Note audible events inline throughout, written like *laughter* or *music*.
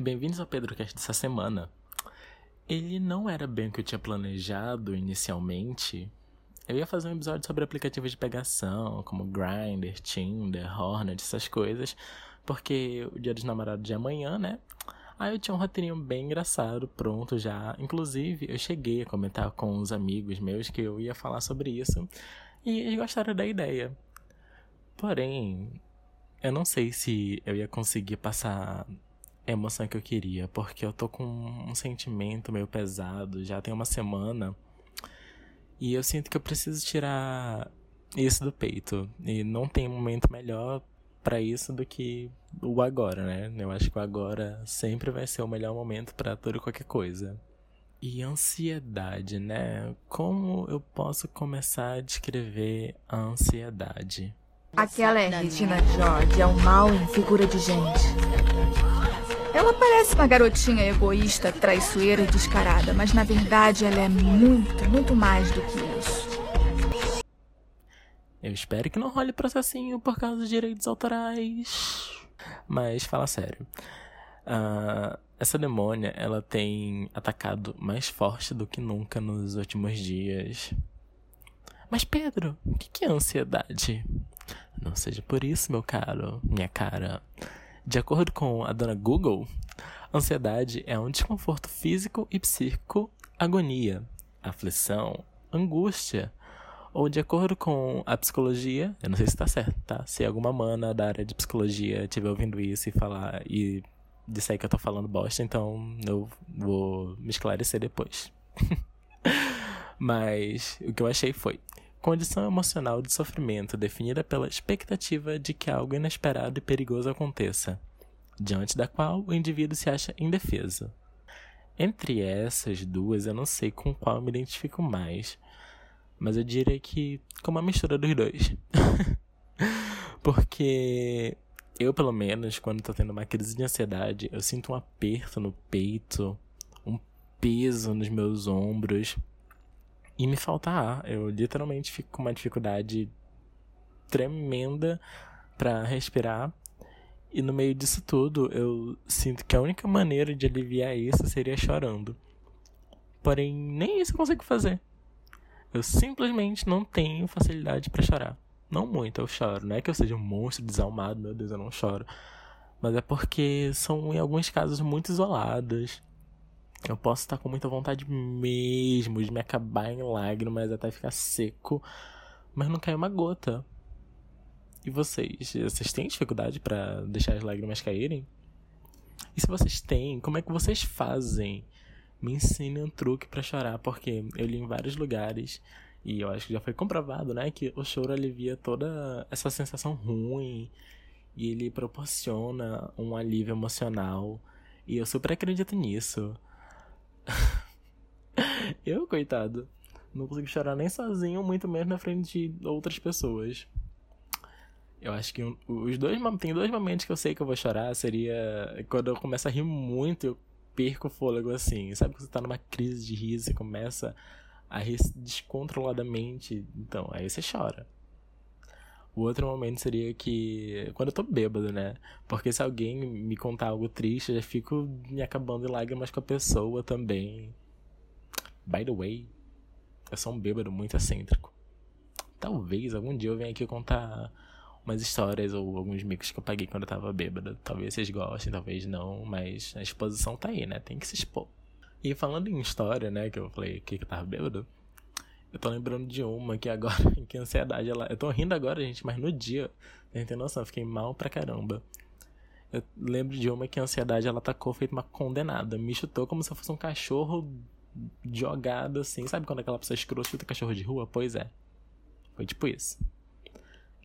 e bem-vindos ao PedroCast dessa semana. Ele não era bem o que eu tinha planejado inicialmente. Eu ia fazer um episódio sobre aplicativos de pegação, como Grindr, Tinder, Hornet, essas coisas, porque o dia dos namorados de amanhã, né? Aí eu tinha um roteirinho bem engraçado, pronto já. Inclusive, eu cheguei a comentar com uns amigos meus que eu ia falar sobre isso, e eles gostaram da ideia. Porém, eu não sei se eu ia conseguir passar emoção que eu queria, porque eu tô com um sentimento meio pesado, já tem uma semana. E eu sinto que eu preciso tirar isso do peito. E não tem momento melhor para isso do que o agora, né? Eu acho que o agora sempre vai ser o melhor momento para tudo e qualquer coisa. E ansiedade, né? Como eu posso começar a descrever a ansiedade? Aquela é Regina George, é um mal em figura de gente. Ela parece uma garotinha egoísta, traiçoeira e descarada, mas na verdade ela é muito, muito mais do que isso. Eu espero que não role processinho por causa dos direitos autorais. Mas fala sério. Uh, essa demônia, ela tem atacado mais forte do que nunca nos últimos dias. Mas Pedro, o que é ansiedade? Não seja por isso, meu caro, minha cara. De acordo com a dona Google, ansiedade é um desconforto físico e psíquico, agonia, aflição, angústia. Ou de acordo com a psicologia, eu não sei se está certo, tá? Se alguma mana da área de psicologia estiver ouvindo isso e falar e disser que eu tô falando bosta, então eu vou me esclarecer depois. *laughs* Mas o que eu achei foi: Condição emocional de sofrimento definida pela expectativa de que algo inesperado e perigoso aconteça, diante da qual o indivíduo se acha indefeso. Entre essas duas, eu não sei com qual eu me identifico mais, mas eu diria que com uma mistura dos dois. *laughs* Porque eu, pelo menos, quando tô tendo uma crise de ansiedade, eu sinto um aperto no peito, um peso nos meus ombros e me falta ar. Eu literalmente fico com uma dificuldade tremenda para respirar. E no meio disso tudo, eu sinto que a única maneira de aliviar isso seria chorando. Porém, nem isso eu consigo fazer. Eu simplesmente não tenho facilidade para chorar. Não muito, eu choro. Não é que eu seja um monstro desalmado, meu Deus, eu não choro. Mas é porque são, em alguns casos, muito isolados. Eu posso estar com muita vontade mesmo de me acabar em lágrimas até ficar seco, mas não cai uma gota. E vocês? Vocês têm dificuldade para deixar as lágrimas caírem? E se vocês têm, como é que vocês fazem? Me ensinem um truque para chorar, porque eu li em vários lugares e eu acho que já foi comprovado, né, que o choro alivia toda essa sensação ruim e ele proporciona um alívio emocional. E eu super acredito nisso. *laughs* eu, coitado, não consigo chorar nem sozinho, muito menos na frente de outras pessoas. Eu acho que os dois tem dois momentos que eu sei que eu vou chorar seria quando eu começo a rir muito, eu perco o fôlego assim. Sabe quando você tá numa crise de riso e começa a rir descontroladamente, então aí você chora. O outro momento seria que. Quando eu tô bêbado, né? Porque se alguém me contar algo triste, eu já fico me acabando em lágrimas com a pessoa também. By the way, eu sou um bêbado muito excêntrico. Talvez algum dia eu venha aqui contar umas histórias ou alguns micos que eu paguei quando eu tava bêbado. Talvez vocês gostem, talvez não, mas a exposição tá aí, né? Tem que se expor. E falando em história, né, que eu falei que eu tava bêbado, eu tô lembrando de uma que agora, *laughs* que ansiedade, ela. Eu tô rindo agora, gente, mas no dia, a gente tem noção, eu fiquei mal pra caramba. Eu lembro de uma que a ansiedade ela atacou feito uma condenada. Me chutou como se eu fosse um cachorro jogado assim. Sabe quando aquela pessoa escrota chuta cachorro de rua? Pois é. Foi tipo isso.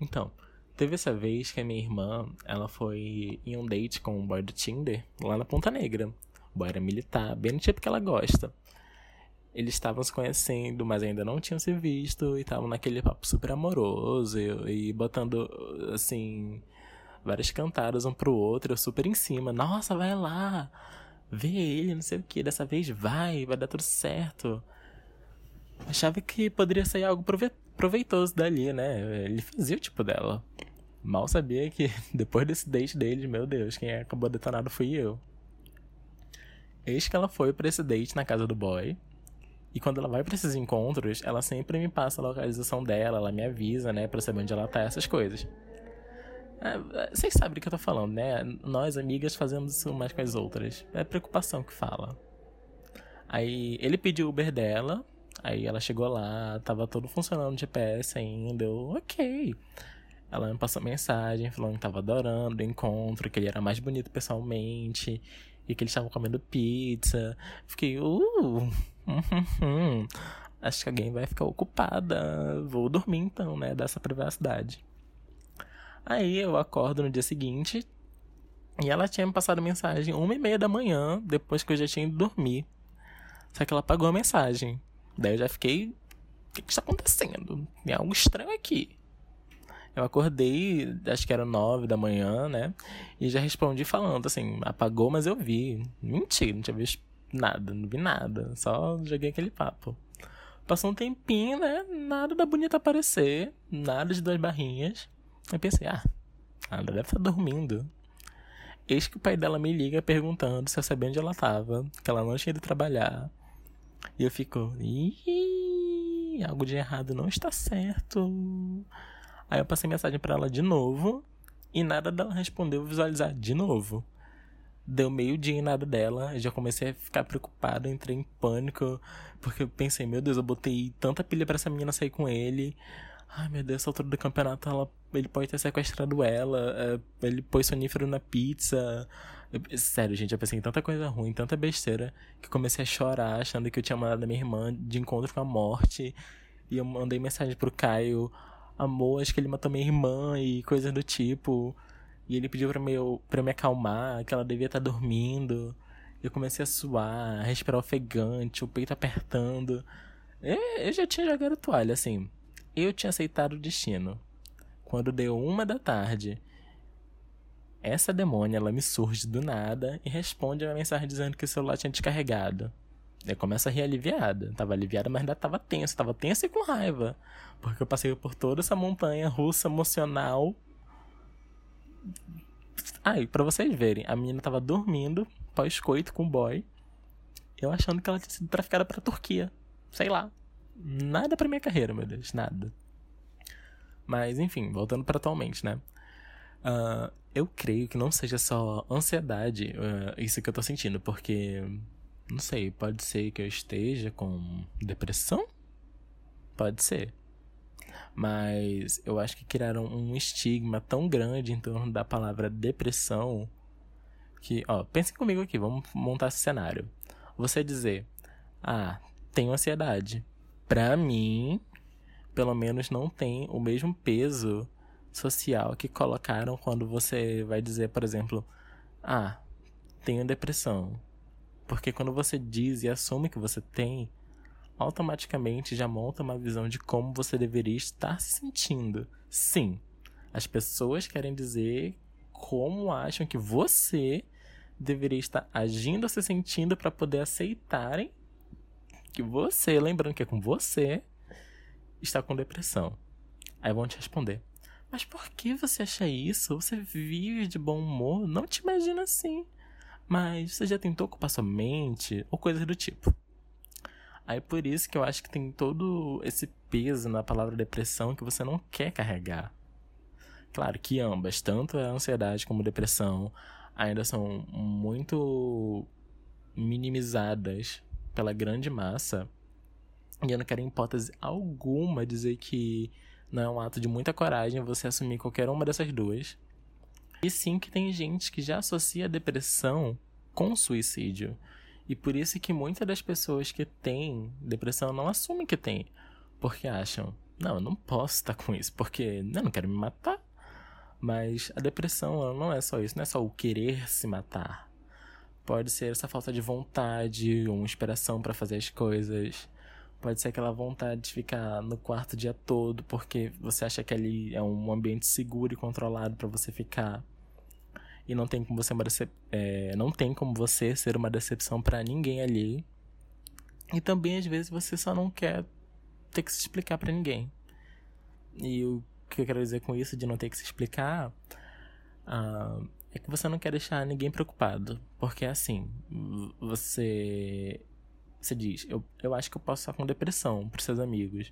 Então, teve essa vez que a minha irmã, ela foi em um date com um boy do Tinder lá na Ponta Negra. O boy era militar, bem no tipo que ela gosta eles estavam se conhecendo, mas ainda não tinham se visto e estavam naquele papo super amoroso e, e botando, assim, várias cantadas um pro outro, super em cima. Nossa, vai lá, vê ele, não sei o que, dessa vez vai, vai dar tudo certo. Achava que poderia sair algo proveitoso dali, né? Ele fazia o tipo dela. Mal sabia que *laughs* depois desse date dele, meu Deus, quem acabou detonado fui eu. Eis que ela foi pra esse date na casa do boy. E quando ela vai pra esses encontros, ela sempre me passa a localização dela, ela me avisa, né, pra saber onde ela tá, essas coisas. É, vocês sabem do que eu tô falando, né? Nós, amigas, fazemos isso mais com as outras. É preocupação que fala. Aí ele pediu o Uber dela, aí ela chegou lá, tava todo funcionando GPS ainda, eu, ok. Ela me passou mensagem falando que tava adorando o encontro, que ele era mais bonito pessoalmente, e que eles estavam comendo pizza. Fiquei, uh, *laughs* acho que alguém vai ficar ocupada. Vou dormir então, né? Dessa privacidade. Aí eu acordo no dia seguinte e ela tinha me passado mensagem uma e meia da manhã, depois que eu já tinha ido dormir. Só que ela apagou a mensagem. Daí eu já fiquei. O que, que está acontecendo? Tem algo estranho aqui. Eu acordei, acho que era nove da manhã, né? E já respondi falando assim, apagou, mas eu vi. Mentira, não tinha visto nada, não vi nada. Só joguei aquele papo. Passou um tempinho, né? Nada da bonita aparecer. Nada de duas barrinhas. Eu pensei, ah, ela deve estar dormindo. Eis que o pai dela me liga perguntando se eu sabia onde ela estava, que ela não tinha ido trabalhar. E eu fico, ih, algo de errado não está certo. Aí eu passei mensagem para ela de novo e nada dela respondeu visualizar de novo. Deu meio dia e nada dela, eu já comecei a ficar preocupado, entrei em pânico, porque eu pensei, meu Deus, eu botei tanta pilha para essa menina sair com ele. Ai meu Deus, essa altura do campeonato ela, ele pode ter sequestrado ela, é, ele pôs sonífero na pizza. Eu, sério, gente, eu pensei em tanta coisa ruim, tanta besteira, que comecei a chorar achando que eu tinha mandado a minha irmã de encontro com a morte. E eu mandei mensagem pro Caio, amor, acho que ele matou minha irmã e coisas do tipo. E ele pediu pra, meu, pra eu me acalmar, que ela devia estar tá dormindo. Eu comecei a suar, a respirar ofegante, o peito apertando. Eu já tinha jogado toalha, assim. Eu tinha aceitado o destino. Quando deu uma da tarde, essa demônia ela me surge do nada e responde a mensagem dizendo que o celular tinha descarregado. Eu começo a rir aliviada. Tava aliviada, mas ainda tava tenso. Tava tenso e com raiva. Porque eu passei por toda essa montanha russa emocional. Aí, pra vocês verem, a menina tava dormindo, pós-coito com o boy. Eu achando que ela tinha sido traficada pra Turquia. Sei lá. Nada pra minha carreira, meu Deus, nada. Mas, enfim, voltando para atualmente, né? Uh, eu creio que não seja só ansiedade uh, isso que eu tô sentindo, porque. Não sei, pode ser que eu esteja com depressão? Pode ser. Mas eu acho que criaram um estigma tão grande em torno da palavra depressão que, ó, pensem comigo aqui, vamos montar esse cenário. Você dizer, ah, tenho ansiedade para mim, pelo menos não tem o mesmo peso social que colocaram quando você vai dizer, por exemplo, ah, tenho depressão. Porque quando você diz e assume que você tem, automaticamente já monta uma visão de como você deveria estar se sentindo. Sim, as pessoas querem dizer como acham que você deveria estar agindo ou se sentindo para poder aceitarem que você, lembrando que é com você, está com depressão. Aí vão te responder: Mas por que você acha isso? Você vive de bom humor? Não te imagina assim. Mas você já tentou ocupar sua mente? Ou coisas do tipo. Aí por isso que eu acho que tem todo esse peso na palavra depressão que você não quer carregar. Claro que ambas, tanto a ansiedade como a depressão, ainda são muito minimizadas pela grande massa. E eu não quero, em hipótese alguma, dizer que não é um ato de muita coragem você assumir qualquer uma dessas duas. E sim que tem gente que já associa a depressão com suicídio. E por isso que muitas das pessoas que têm depressão não assumem que tem. Porque acham, não, eu não posso estar com isso, porque eu não quero me matar. Mas a depressão não é só isso, não é só o querer se matar. Pode ser essa falta de vontade, uma inspiração para fazer as coisas. Pode ser aquela vontade de ficar no quarto o dia todo porque você acha que ali é um ambiente seguro e controlado para você ficar. E não tem como você é, não tem como você ser uma decepção para ninguém ali. E também às vezes você só não quer ter que se explicar para ninguém. E o que eu quero dizer com isso de não ter que se explicar uh, é que você não quer deixar ninguém preocupado. Porque assim, você. Você diz, eu, eu acho que eu posso estar com depressão pros seus amigos.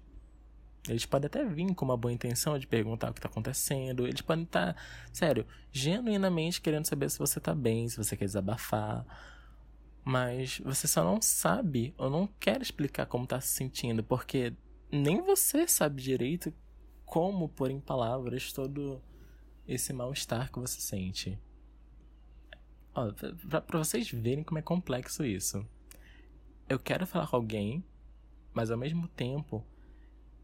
Eles podem até vir com uma boa intenção de perguntar o que está acontecendo. Eles podem estar, sério, genuinamente querendo saber se você está bem, se você quer desabafar. Mas você só não sabe ou não quer explicar como está se sentindo, porque nem você sabe direito como pôr em palavras todo esse mal-estar que você sente. Ó, pra, pra vocês verem como é complexo isso. Eu quero falar com alguém, mas ao mesmo tempo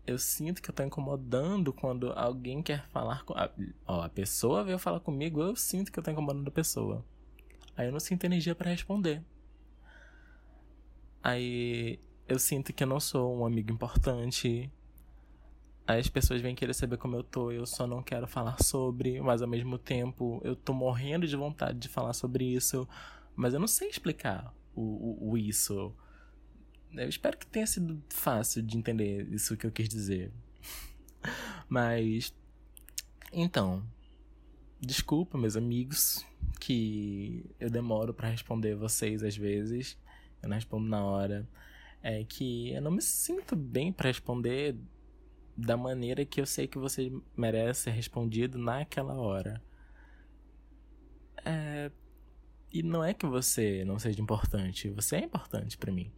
eu sinto que eu tô incomodando quando alguém quer falar com. A, ó, a pessoa veio falar comigo, eu sinto que eu tô incomodando a pessoa. Aí eu não sinto energia para responder. Aí eu sinto que eu não sou um amigo importante. Aí as pessoas vêm querer saber como eu tô, eu só não quero falar sobre, mas ao mesmo tempo eu tô morrendo de vontade de falar sobre isso, mas eu não sei explicar o, o, o isso. Eu espero que tenha sido fácil de entender isso que eu quis dizer. mas. Então. Desculpa, meus amigos, que eu demoro para responder vocês às vezes. Eu não respondo na hora. É que eu não me sinto bem para responder da maneira que eu sei que você merece ser respondido naquela hora. É... E não é que você não seja importante, você é importante para mim.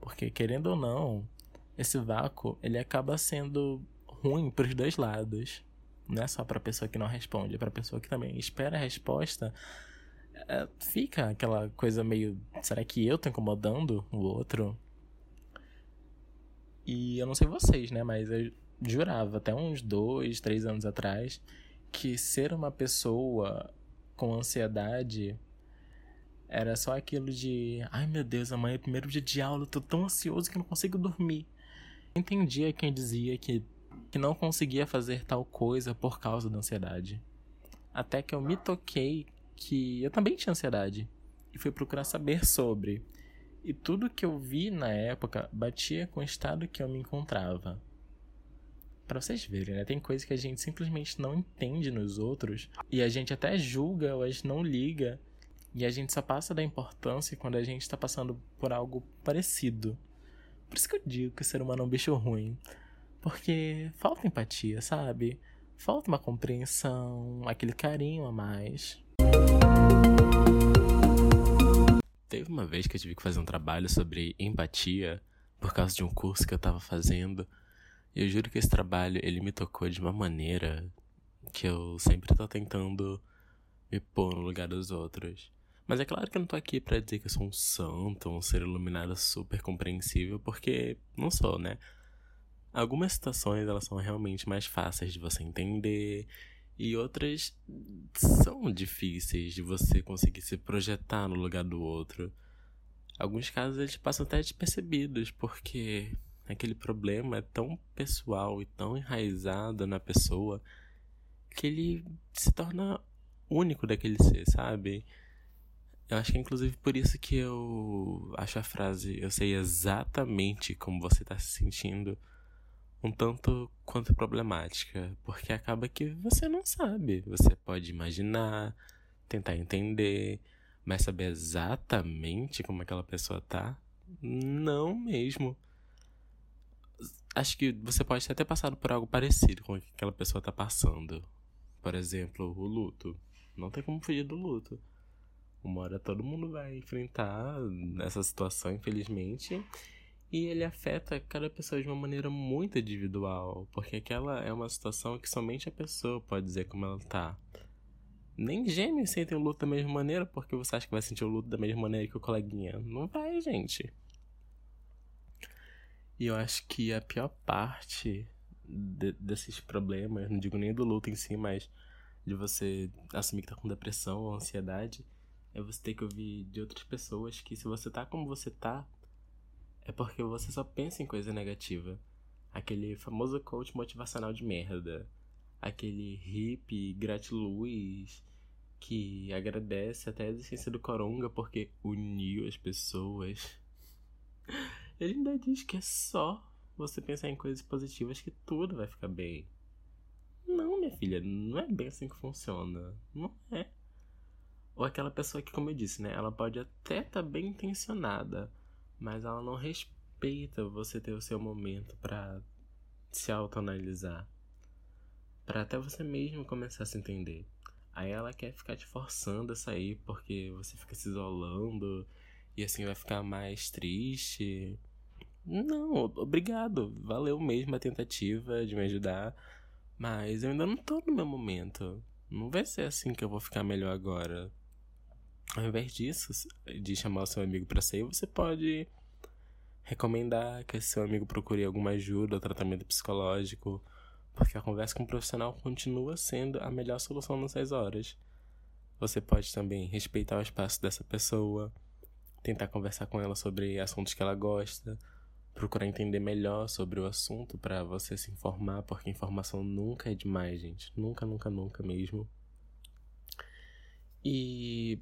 Porque querendo ou não, esse vácuo, ele acaba sendo ruim para os dois lados. Não é só para a pessoa que não responde, é para a pessoa que também espera a resposta. É, fica aquela coisa meio, será que eu tô incomodando o outro? E eu não sei vocês, né, mas eu jurava até uns dois, três anos atrás que ser uma pessoa com ansiedade era só aquilo de ai meu Deus, amanhã é o primeiro dia de aula, tô tão ansioso que não consigo dormir. Entendia quem dizia que, que não conseguia fazer tal coisa por causa da ansiedade. Até que eu me toquei que eu também tinha ansiedade e fui procurar saber sobre. E tudo que eu vi na época batia com o estado que eu me encontrava para vocês verem, né? Tem coisas que a gente simplesmente não entende nos outros e a gente até julga ou a gente não liga e a gente só passa da importância quando a gente está passando por algo parecido. Por isso que eu digo que o ser humano é um bicho ruim. Porque falta empatia, sabe? Falta uma compreensão, aquele carinho a mais. Teve uma vez que eu tive que fazer um trabalho sobre empatia por causa de um curso que eu tava fazendo e eu juro que esse trabalho, ele me tocou de uma maneira que eu sempre tô tentando me pôr no lugar dos outros. Mas é claro que eu não tô aqui para dizer que eu sou um santo, um ser iluminado super compreensível, porque não sou, né? Algumas situações elas são realmente mais fáceis de você entender e outras são difíceis de você conseguir se projetar no lugar do outro. Alguns casos eles passam até despercebidos, porque aquele problema é tão pessoal e tão enraizado na pessoa que ele se torna único daquele ser, sabe? Eu acho que é inclusive por isso que eu acho a frase eu sei exatamente como você está se sentindo um tanto quanto problemática, porque acaba que você não sabe. Você pode imaginar, tentar entender, mas saber exatamente como aquela pessoa tá? Não mesmo acho que você pode ter até passado por algo parecido com o que aquela pessoa tá passando. Por exemplo, o luto. Não tem como fugir do luto. Uma hora todo mundo vai enfrentar essa situação, infelizmente. E ele afeta cada pessoa de uma maneira muito individual. Porque aquela é uma situação que somente a pessoa pode dizer como ela tá. Nem gêmeos sentem o luto da mesma maneira, porque você acha que vai sentir o luto da mesma maneira que o coleguinha. Não vai, gente. E eu acho que a pior parte de, desses problemas, não digo nem do luto em si, mas de você assumir que tá com depressão ou ansiedade, é você ter que ouvir de outras pessoas que se você tá como você tá, é porque você só pensa em coisa negativa. Aquele famoso coach motivacional de merda. Aquele hippie gratiluz que agradece até a existência do Coronga porque uniu as pessoas. *laughs* Ele ainda diz que é só você pensar em coisas positivas que tudo vai ficar bem. Não, minha filha, não é bem assim que funciona. Não é. Ou aquela pessoa que, como eu disse, né? Ela pode até estar tá bem intencionada, mas ela não respeita você ter o seu momento para se autoanalisar. para até você mesmo começar a se entender. Aí ela quer ficar te forçando a sair porque você fica se isolando e assim vai ficar mais triste. Não, obrigado. Valeu mesmo a tentativa de me ajudar. Mas eu ainda não tô no meu momento. Não vai ser assim que eu vou ficar melhor agora. Ao invés disso, de chamar o seu amigo para sair, você pode recomendar que seu amigo procure alguma ajuda ou tratamento psicológico, porque a conversa com um profissional continua sendo a melhor solução nessas horas. Você pode também respeitar o espaço dessa pessoa, tentar conversar com ela sobre assuntos que ela gosta, procurar entender melhor sobre o assunto para você se informar, porque informação nunca é demais, gente. Nunca, nunca, nunca mesmo. E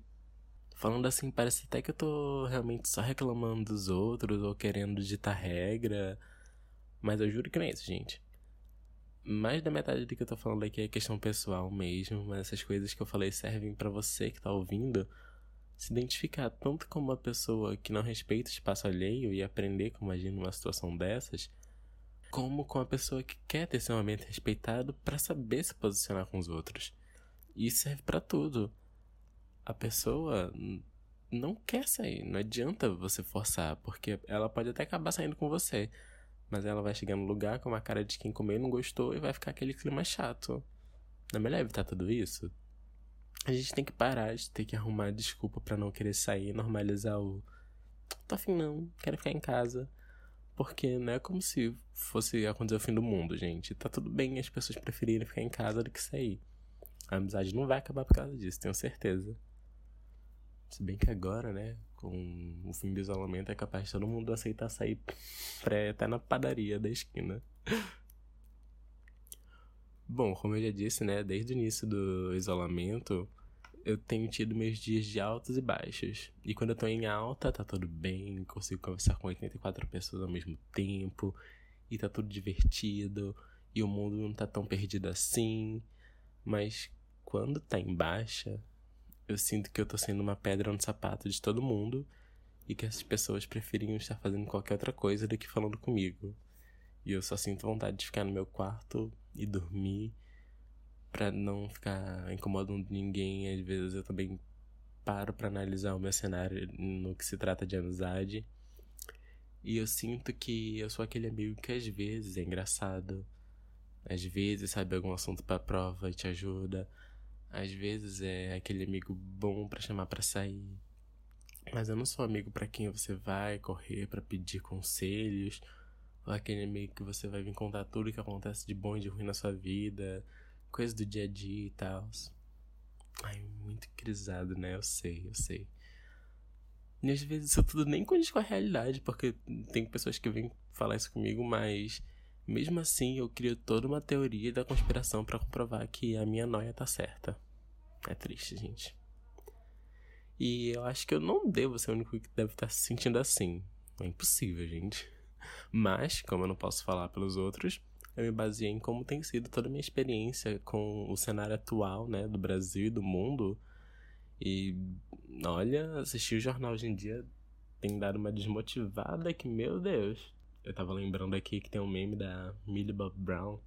Falando assim, parece até que eu tô realmente só reclamando dos outros ou querendo ditar regra. Mas eu juro que não é isso, gente. Mais da metade do que eu tô falando aqui é questão pessoal mesmo, mas essas coisas que eu falei servem para você que tá ouvindo se identificar tanto como uma pessoa que não respeita o espaço alheio e aprender como agir numa situação dessas, como com a pessoa que quer ter seu momento respeitado para saber se posicionar com os outros. Isso serve para tudo a pessoa não quer sair. Não adianta você forçar, porque ela pode até acabar saindo com você. Mas ela vai chegar no lugar com uma cara de quem comeu e não gostou e vai ficar aquele clima chato. Não é melhor evitar tudo isso? A gente tem que parar de ter que arrumar desculpa para não querer sair, normalizar o. Tô afim não, quero ficar em casa. Porque não é como se fosse acontecer o fim do mundo, gente. Tá tudo bem as pessoas preferirem ficar em casa do que sair. A amizade não vai acabar por causa disso, tenho certeza. Se bem que agora, né, com o fim do isolamento, é capaz de todo mundo aceitar sair pré até na padaria da esquina. Bom, como eu já disse, né, desde o início do isolamento, eu tenho tido meus dias de altos e baixos. E quando eu tô em alta, tá tudo bem, consigo conversar com 84 pessoas ao mesmo tempo, e tá tudo divertido, e o mundo não tá tão perdido assim. Mas quando tá em baixa, eu sinto que eu tô sendo uma pedra no sapato de todo mundo e que essas pessoas preferiam estar fazendo qualquer outra coisa do que falando comigo. E eu só sinto vontade de ficar no meu quarto e dormir para não ficar incomodando ninguém. Às vezes eu também paro para analisar o meu cenário no que se trata de amizade. E eu sinto que eu sou aquele amigo que às vezes é engraçado, às vezes sabe algum assunto para prova e te ajuda, às vezes é aquele amigo bom para chamar para sair. Mas eu não sou amigo para quem você vai correr para pedir conselhos, ou aquele amigo que você vai vir contar tudo que acontece de bom e de ruim na sua vida, coisas do dia a dia e tal. Ai, muito crisado, né? Eu sei, eu sei. E às vezes isso tudo nem condiz com a realidade, porque tem pessoas que vêm falar isso comigo, mas mesmo assim, eu crio toda uma teoria da conspiração para comprovar que a minha noia tá certa. É triste, gente. E eu acho que eu não devo ser o único que deve estar se sentindo assim. É impossível, gente. Mas, como eu não posso falar pelos outros, eu me baseei em como tem sido toda a minha experiência com o cenário atual, né, do Brasil e do mundo. E olha, assistir o jornal hoje em dia tem dado uma desmotivada que, meu Deus. Eu tava lembrando aqui que tem um meme da Millie Bob Brown,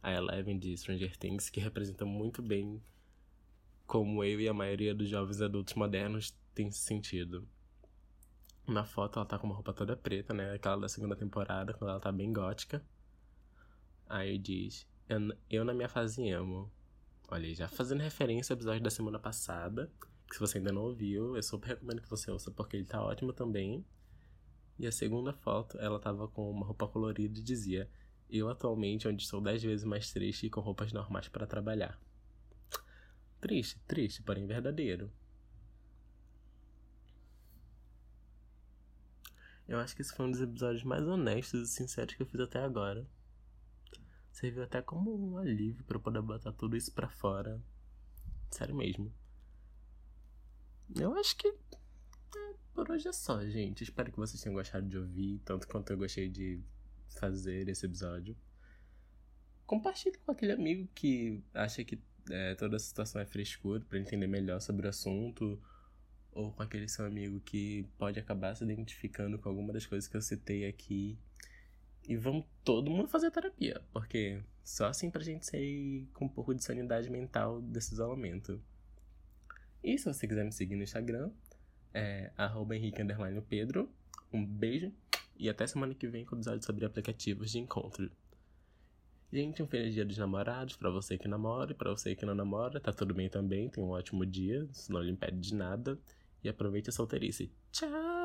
a Eleven de Stranger Things, que representa muito bem como eu e a maioria dos jovens adultos modernos tem sentido. Na foto ela tá com uma roupa toda preta, né? Aquela da segunda temporada, quando ela tá bem gótica. Aí diz: Eu, eu na minha fase emo. Olha, já fazendo referência ao episódio da semana passada, que se você ainda não ouviu, eu super recomendo que você ouça porque ele tá ótimo também. E a segunda foto, ela tava com uma roupa colorida e dizia: Eu atualmente onde estou dez vezes mais triste e com roupas normais para trabalhar. Triste, triste, porém verdadeiro. Eu acho que esse foi um dos episódios mais honestos e sinceros que eu fiz até agora. Serviu até como um alívio para poder botar tudo isso para fora. Sério mesmo. Eu acho que por hoje é só, gente. Espero que vocês tenham gostado de ouvir, tanto quanto eu gostei de fazer esse episódio. Compartilhe com aquele amigo que acha que é, toda a situação é frescura para entender melhor sobre o assunto, ou com aquele seu amigo que pode acabar se identificando com alguma das coisas que eu citei aqui. E vamos todo mundo fazer terapia, porque só assim pra gente sair com um pouco de sanidade mental desse isolamento. E se você quiser me seguir no Instagram, é arroba Henrique Pedro. Um beijo e até semana que vem com o episódio sobre aplicativos de encontro. Gente, um feliz dia dos namorados para você que namora e para você que não namora, tá tudo bem também, tem um ótimo dia, isso não lhe impede de nada. E aproveite a solteirice. Tchau!